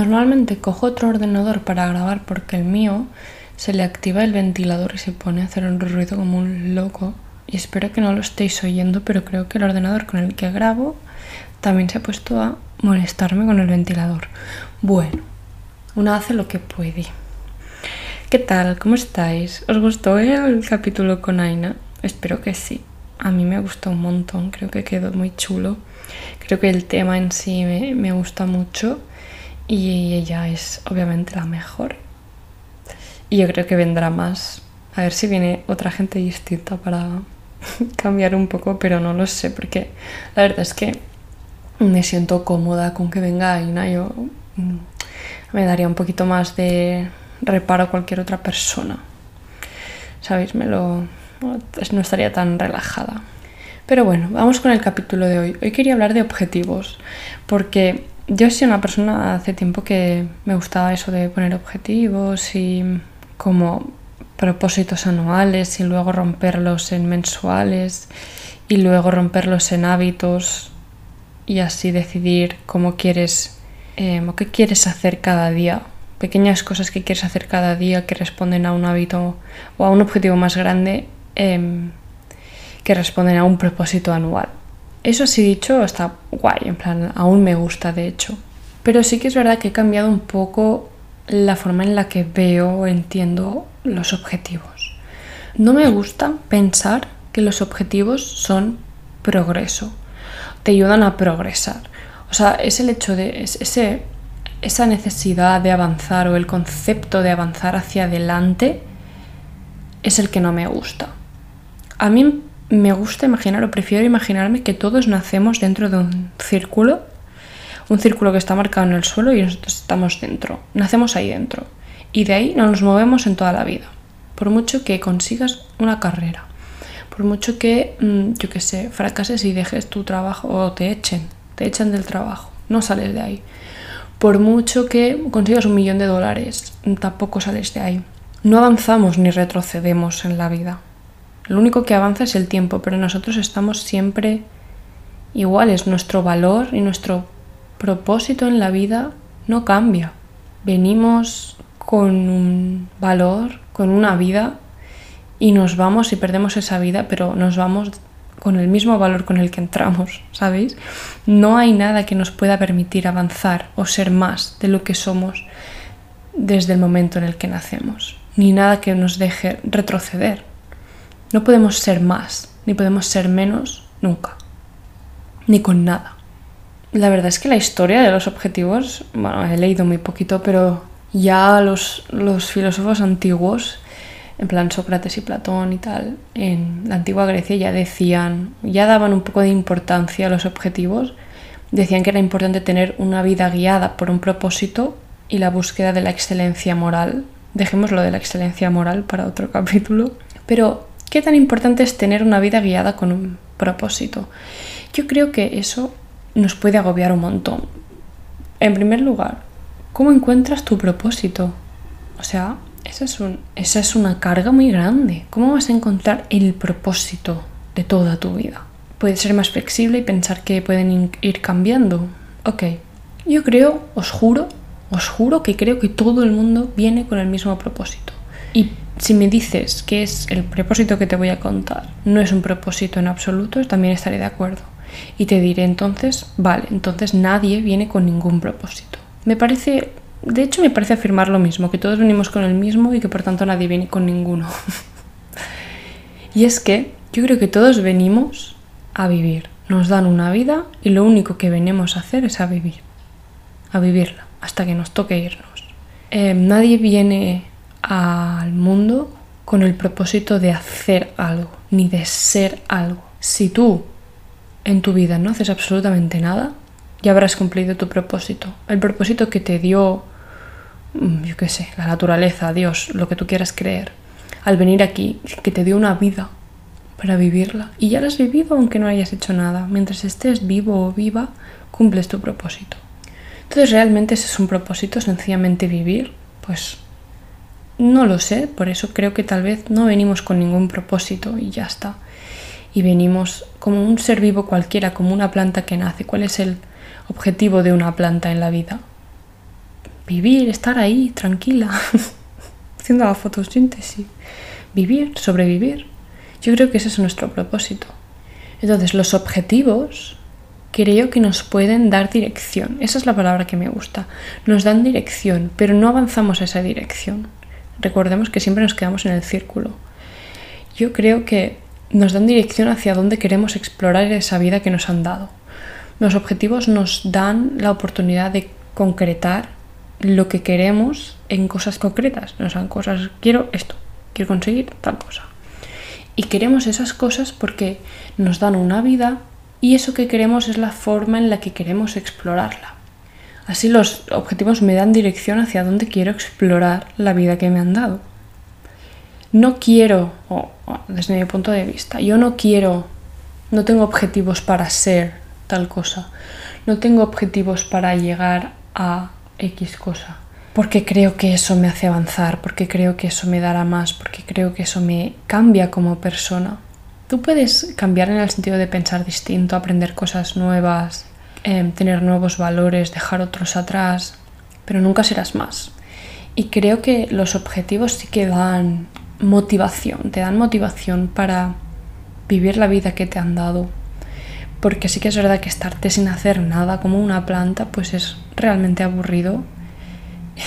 Normalmente cojo otro ordenador para grabar porque el mío se le activa el ventilador y se pone a hacer un ruido como un loco. Y espero que no lo estéis oyendo, pero creo que el ordenador con el que grabo también se ha puesto a molestarme con el ventilador. Bueno, una hace lo que puede. ¿Qué tal? ¿Cómo estáis? ¿Os gustó el capítulo con Aina? Espero que sí. A mí me gustó un montón, creo que quedó muy chulo. Creo que el tema en sí me, me gusta mucho y ella es obviamente la mejor. Y yo creo que vendrá más. A ver si viene otra gente distinta para cambiar un poco, pero no lo sé, porque la verdad es que me siento cómoda con que venga Aina. Yo mm, me daría un poquito más de reparo a cualquier otra persona. ¿Sabéis? Me lo, no estaría tan relajada. Pero bueno, vamos con el capítulo de hoy. Hoy quería hablar de objetivos, porque yo soy una persona hace tiempo que me gustaba eso de poner objetivos y como propósitos anuales y luego romperlos en mensuales y luego romperlos en hábitos y así decidir cómo quieres em, o qué quieres hacer cada día. Pequeñas cosas que quieres hacer cada día que responden a un hábito o a un objetivo más grande em, que responden a un propósito anual. Eso sí dicho está guay, en plan, aún me gusta de hecho. Pero sí que es verdad que he cambiado un poco la forma en la que veo o entiendo los objetivos. No me gusta pensar que los objetivos son progreso, te ayudan a progresar. O sea, es el hecho de ese, esa necesidad de avanzar o el concepto de avanzar hacia adelante es el que no me gusta. A mí me gusta imaginar o prefiero imaginarme que todos nacemos dentro de un círculo, un círculo que está marcado en el suelo y nosotros estamos dentro, nacemos ahí dentro y de ahí no nos movemos en toda la vida. Por mucho que consigas una carrera, por mucho que, mm, yo qué sé, fracases y dejes tu trabajo o te echen, te echan del trabajo, no sales de ahí. Por mucho que consigas un millón de dólares, tampoco sales de ahí. No avanzamos ni retrocedemos en la vida. Lo único que avanza es el tiempo, pero nosotros estamos siempre iguales. Nuestro valor y nuestro propósito en la vida no cambia. Venimos con un valor, con una vida y nos vamos y perdemos esa vida, pero nos vamos con el mismo valor con el que entramos, ¿sabéis? No hay nada que nos pueda permitir avanzar o ser más de lo que somos desde el momento en el que nacemos, ni nada que nos deje retroceder. No podemos ser más, ni podemos ser menos nunca, ni con nada. La verdad es que la historia de los objetivos, bueno, he leído muy poquito, pero ya los, los filósofos antiguos, en plan Sócrates y Platón y tal, en la antigua Grecia ya decían, ya daban un poco de importancia a los objetivos, decían que era importante tener una vida guiada por un propósito y la búsqueda de la excelencia moral. Dejemos lo de la excelencia moral para otro capítulo. Pero ¿Qué tan importante es tener una vida guiada con un propósito? Yo creo que eso nos puede agobiar un montón. En primer lugar, ¿cómo encuentras tu propósito? O sea, esa es, es una carga muy grande. ¿Cómo vas a encontrar el propósito de toda tu vida? Puedes ser más flexible y pensar que pueden ir cambiando. Ok, yo creo, os juro, os juro que creo que todo el mundo viene con el mismo propósito. Y si me dices que es el propósito que te voy a contar, no es un propósito en absoluto, también estaré de acuerdo. Y te diré entonces, vale, entonces nadie viene con ningún propósito. Me parece, de hecho me parece afirmar lo mismo, que todos venimos con el mismo y que por tanto nadie viene con ninguno. y es que yo creo que todos venimos a vivir. Nos dan una vida y lo único que venimos a hacer es a vivir. A vivirla, hasta que nos toque irnos. Eh, nadie viene al mundo con el propósito de hacer algo, ni de ser algo. Si tú en tu vida no haces absolutamente nada, ya habrás cumplido tu propósito. El propósito que te dio, mm, yo qué sé, la naturaleza, Dios, lo que tú quieras creer, al venir aquí, que te dio una vida para vivirla. Y ya la has vivido aunque no hayas hecho nada. Mientras estés vivo o viva, cumples tu propósito. Entonces, ¿realmente ese es un propósito? Sencillamente vivir. Pues no lo sé, por eso creo que tal vez no venimos con ningún propósito y ya está. Y venimos como un ser vivo cualquiera, como una planta que nace. ¿Cuál es el objetivo de una planta en la vida? vivir, estar ahí, tranquila, haciendo la fotosíntesis, vivir, sobrevivir. Yo creo que ese es nuestro propósito. Entonces, los objetivos creo que nos pueden dar dirección. Esa es la palabra que me gusta. Nos dan dirección, pero no avanzamos a esa dirección. Recordemos que siempre nos quedamos en el círculo. Yo creo que nos dan dirección hacia dónde queremos explorar esa vida que nos han dado. Los objetivos nos dan la oportunidad de concretar lo que queremos en cosas concretas. Nos dan cosas, quiero esto, quiero conseguir tal cosa. Y queremos esas cosas porque nos dan una vida y eso que queremos es la forma en la que queremos explorarla. Así los objetivos me dan dirección hacia dónde quiero explorar la vida que me han dado. No quiero, desde mi punto de vista, yo no quiero, no tengo objetivos para ser tal cosa, no tengo objetivos para llegar a X cosa, porque creo que eso me hace avanzar, porque creo que eso me dará más, porque creo que eso me cambia como persona. Tú puedes cambiar en el sentido de pensar distinto, aprender cosas nuevas, em, tener nuevos valores, dejar otros atrás, pero nunca serás más. Y creo que los objetivos sí que dan motivación, te dan motivación para vivir la vida que te han dado. Porque sí que es verdad que estarte sin hacer nada como una planta, pues es realmente aburrido.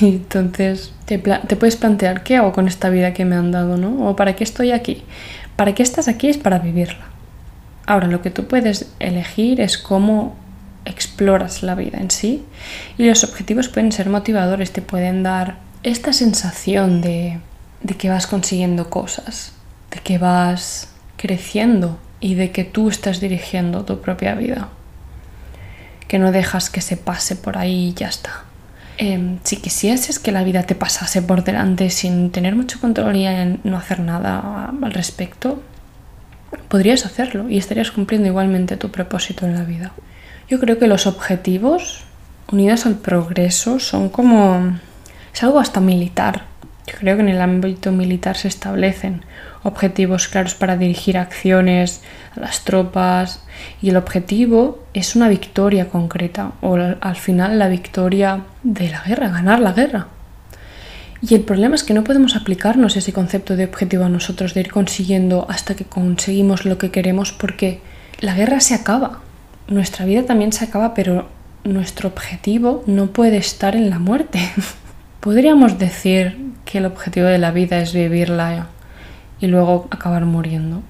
Y entonces te, te puedes plantear, ¿qué hago con esta vida que me han dado? ¿no? ¿O para qué estoy aquí? para qué estás aquí es para vivirla. Ahora, lo que tú puedes elegir es cómo exploras la vida en sí y los objetivos pueden ser motivadores, te pueden dar esta sensación de, de que vas consiguiendo cosas, de que vas creciendo y de que tú estás dirigiendo tu propia vida, que no dejas que se pase por ahí y ya está. Em, si quisieses que la vida te pasase por delante sin tener mucho control y no hacer nada al respecto, podrías hacerlo y estarías cumpliendo igualmente tu propósito en la vida. Yo creo que los objetivos unidos al progreso son como... es algo hasta militar. Yo creo que en el ámbito militar se establecen objetivos claros para dirigir acciones a las tropas y el objetivo es una victoria concreta o al final la victoria de la guerra, ganar la guerra. Y el problema es que no podemos aplicarnos ese concepto de objetivo a nosotros, de ir consiguiendo hasta que conseguimos lo que queremos, porque la guerra se acaba, nuestra vida también se acaba, pero nuestro objetivo no puede estar en la muerte. Podríamos decir que el objetivo de la vida es vivirla y luego acabar muriendo.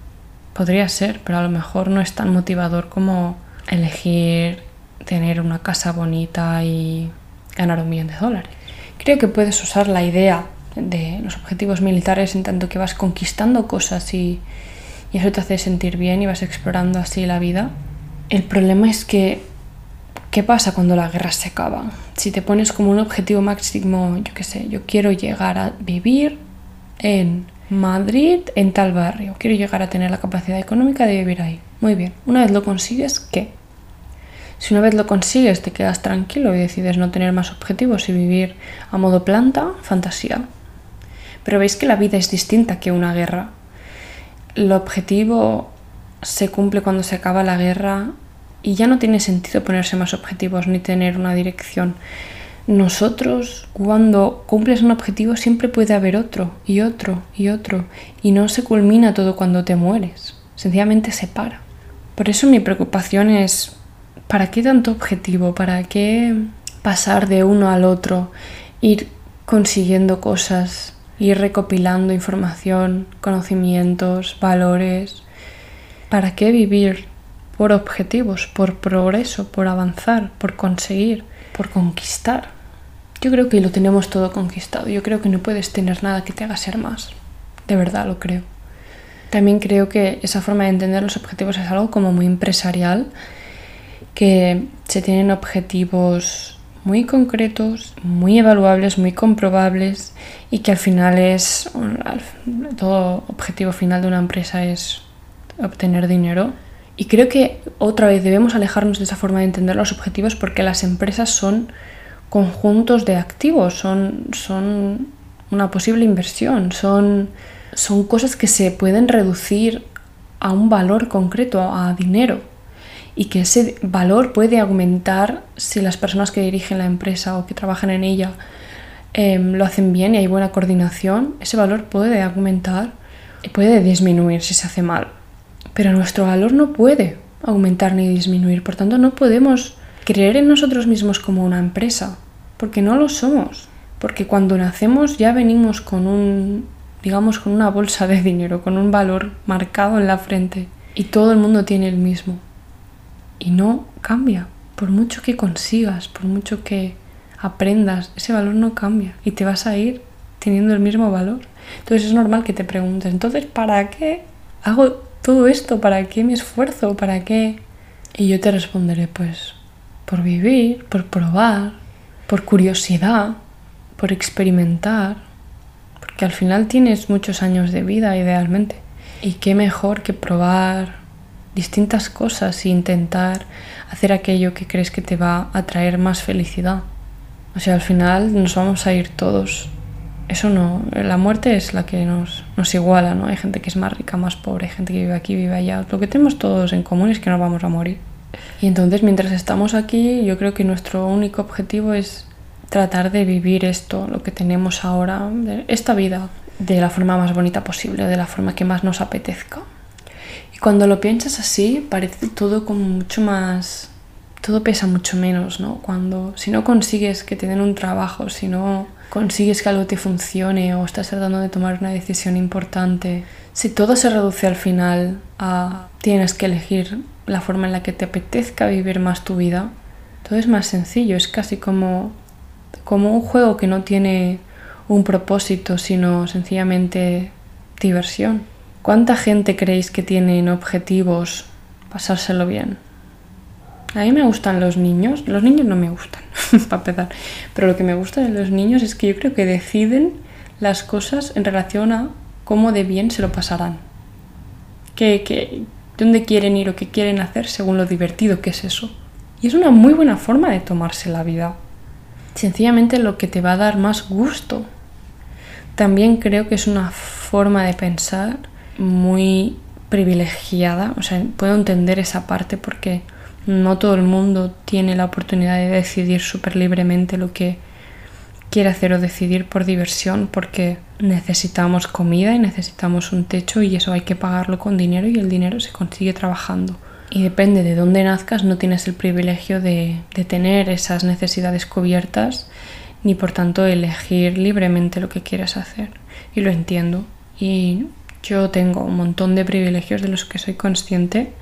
Podría ser, pero a lo mejor no es tan motivador como elegir tener una casa bonita y ganar un millón de dólares. Creo que puedes usar la idea de los objetivos militares en tanto que vas conquistando cosas y, y eso te hace sentir bien y vas explorando así la vida. El problema es que, ¿qué pasa cuando la guerra se acaba? Si te pones como un objetivo máximo, yo qué sé, yo quiero llegar a vivir en Madrid en tal barrio. Quiero llegar a tener la capacidad económica de vivir ahí. Muy bien. Una vez lo consigues, ¿qué? Si una vez lo consigues, te quedas tranquilo y decides no tener más objetivos y vivir a modo planta, fantasía. Pero veis que la vida es distinta que una guerra. El objetivo se cumple cuando se acaba la guerra y ya no tiene sentido ponerse más objetivos ni tener una dirección nosotros cuando cumples un objetivo siempre puede haber otro y otro y otro y no se culmina todo cuando te mueres, sencillamente se para. Por eso mi preocupación es, ¿para qué tanto objetivo? ¿Para qué pasar de uno al otro? Ir consiguiendo cosas, ir recopilando información, conocimientos, valores. ¿Para qué vivir por objetivos, por progreso, por avanzar, por conseguir, por conquistar? Yo creo que lo tenemos todo conquistado. Yo creo que no puedes tener nada que te haga ser más. De verdad lo creo. También creo que esa forma de entender los objetivos es algo como muy empresarial, que se tienen objetivos muy concretos, muy evaluables, muy comprobables y que al final es, todo objetivo final de una empresa es obtener dinero. Y creo que otra vez debemos alejarnos de esa forma de entender los objetivos porque las empresas son conjuntos de activos, son, son una posible inversión, son, son cosas que se pueden reducir a un valor concreto, a dinero. y que ese valor puede aumentar si las personas que dirigen la empresa o que trabajan en ella em, lo hacen bien y hay buena coordinación, ese valor puede aumentar y puede disminuir si se hace mal. Pero nuestro valor no puede aumentar ni disminuir, por tanto no podemos creer en nosotros mismos como una empresa, porque no lo somos, porque cuando nacemos ya venimos con un, digamos, con una bolsa de dinero, con un valor marcado en la frente y todo el mundo tiene el mismo y no cambia. Por mucho que consigas, por mucho que aprendas, ese valor no cambia y te vas a ir teniendo el mismo valor. Entonces es normal que te preguntes, entonces, ¿para qué hago todo esto? ¿Para qué me esfuerzo? ¿Para qué? Y yo te responderé, pues, por vivir, por probar, por curiosidad, por experimentar, porque al final tienes muchos años de vida idealmente. Y qué mejor que probar distintas cosas e intentar hacer aquello que crees que te va a traer más felicidad. O sea, al final nos vamos a ir todos. Eso no, la muerte es la que nos, nos iguala, ¿no? Hay gente que es más rica, más pobre, hay gente que vive aquí, vive allá. Lo que tenemos todos en común es que no vamos a morir. Y entonces mientras estamos aquí, yo creo que nuestro único objetivo es tratar de vivir esto, lo que tenemos ahora, esta vida, de la forma más bonita posible, de la forma que más nos apetezca. Y cuando lo piensas así, parece todo como mucho más... Todo pesa mucho menos, ¿no? Cuando, si no consigues que te den un trabajo, si no consigues que algo te funcione o estás tratando de tomar una decisión importante, si todo se reduce al final a tienes que elegir la forma en la que te apetezca vivir más tu vida, todo es más sencillo, es casi como, como un juego que no tiene un propósito, sino sencillamente diversión. ¿Cuánta gente creéis que tienen objetivos pasárselo bien? A mí me gustan los niños, los niños no me gustan, para empezar, pero lo que me gusta de los niños es que yo creo que deciden las cosas en relación a cómo de bien se lo pasarán. Que, que, dónde quieren ir o qué quieren hacer según lo divertido que es eso. Y es una muy buena forma de tomarse la vida. Sencillamente lo que te va a dar más gusto también creo que es una forma de pensar muy privilegiada, o sea, puedo entender esa parte porque no todo el mundo tiene la oportunidad de decidir súper libremente lo que quiere hacer o decidir por diversión porque necesitamos comida y necesitamos un techo y eso hay que pagarlo con dinero y el dinero se consigue trabajando. Y depende de dónde nazcas, no tienes el privilegio de, de tener esas necesidades cubiertas ni por tanto elegir libremente lo que quieras hacer. Y lo entiendo. Y yo tengo un montón de privilegios de los que soy consciente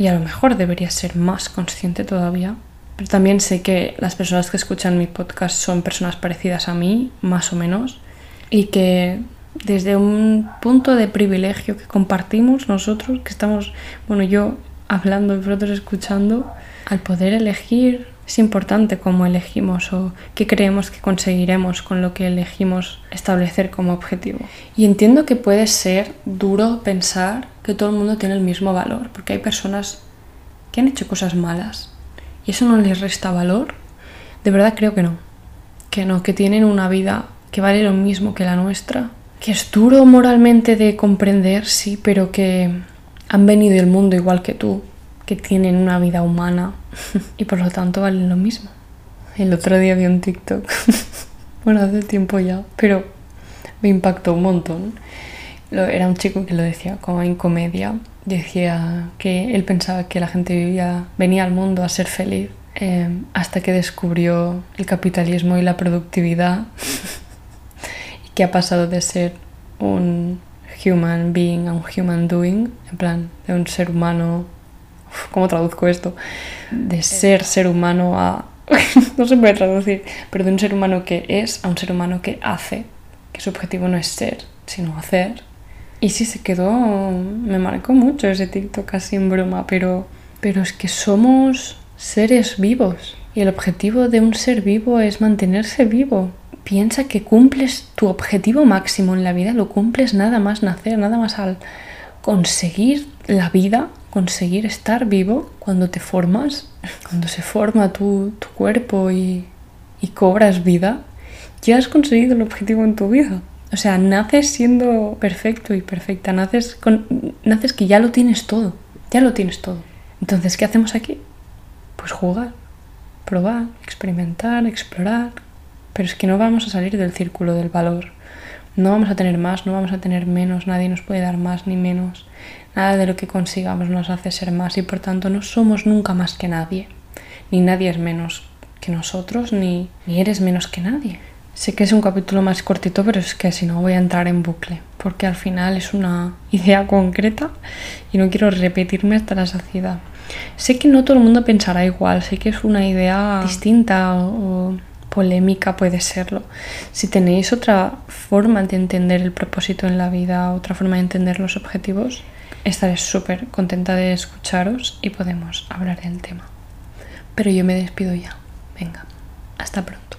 y a lo mejor debería ser más consciente todavía. Pero también sé que las personas que escuchan mi podcast son personas parecidas a mí, más o menos, y que desde un punto de privilegio que compartimos nosotros, que estamos, bueno, yo hablando y vosotros escuchando, al poder elegir es importante cómo elegimos o qué creemos que conseguiremos con lo que elegimos establecer como objetivo. Y entiendo que puede ser duro pensar que todo el mundo tiene el mismo valor, porque hay personas que han hecho cosas malas y eso no les resta valor. De verdad creo que no. Que no, que tienen una vida que vale lo mismo que la nuestra. Que es duro moralmente de comprender, sí, pero que han venido del mundo igual que tú que tienen una vida humana y por lo tanto valen lo mismo. El otro día vi un TikTok, bueno, hace tiempo ya, pero me impactó un montón. Era un chico que lo decía como en comedia. Decía que él pensaba que la gente vivía, venía al mundo a ser feliz em, hasta que descubrió el capitalismo y la productividad y que ha pasado de ser un human being a un human doing, en plan, de un ser humano ¿Cómo traduzco esto? De ser ser humano a... no se puede traducir, pero de un ser humano que es a un ser humano que hace, que su objetivo no es ser, sino hacer. Y sí se quedó, me marcó mucho ese TikTok casi en broma, pero, pero es que somos seres vivos y el objetivo de un ser vivo es mantenerse vivo. Piensa que cumples tu objetivo máximo en la vida, lo cumples nada más nacer, nada más al conseguir la vida conseguir estar vivo cuando te formas, cuando se forma tu, tu cuerpo y, y cobras vida, ya has conseguido el objetivo en tu vida. O sea, naces siendo perfecto y perfecta, naces, con, naces que ya lo tienes todo, ya lo tienes todo. Entonces, ¿qué hacemos aquí? Pues jugar, probar, experimentar, explorar. Pero es que no vamos a salir del círculo del valor. No vamos a tener más, no vamos a tener menos, nadie nos puede dar más ni menos. Nada de lo que consigamos nos hace ser más y por tanto no somos nunca más que nadie. Ni nadie es menos que nosotros, ni, ni eres menos que nadie. Sé que es un capítulo más cortito, pero es que si no voy a entrar en bucle, porque al final es una idea concreta y no quiero repetirme hasta la saciedad. Sé que no todo el mundo pensará igual, sé que es una idea distinta o, polémica, puede serlo. Si tenéis otra forma de entender el propósito en la vida, otra forma de entender los objetivos, estaré súper contenta de escucharos y podemos hablar del tema. Pero yo me despido ya. Venga, hasta pronto.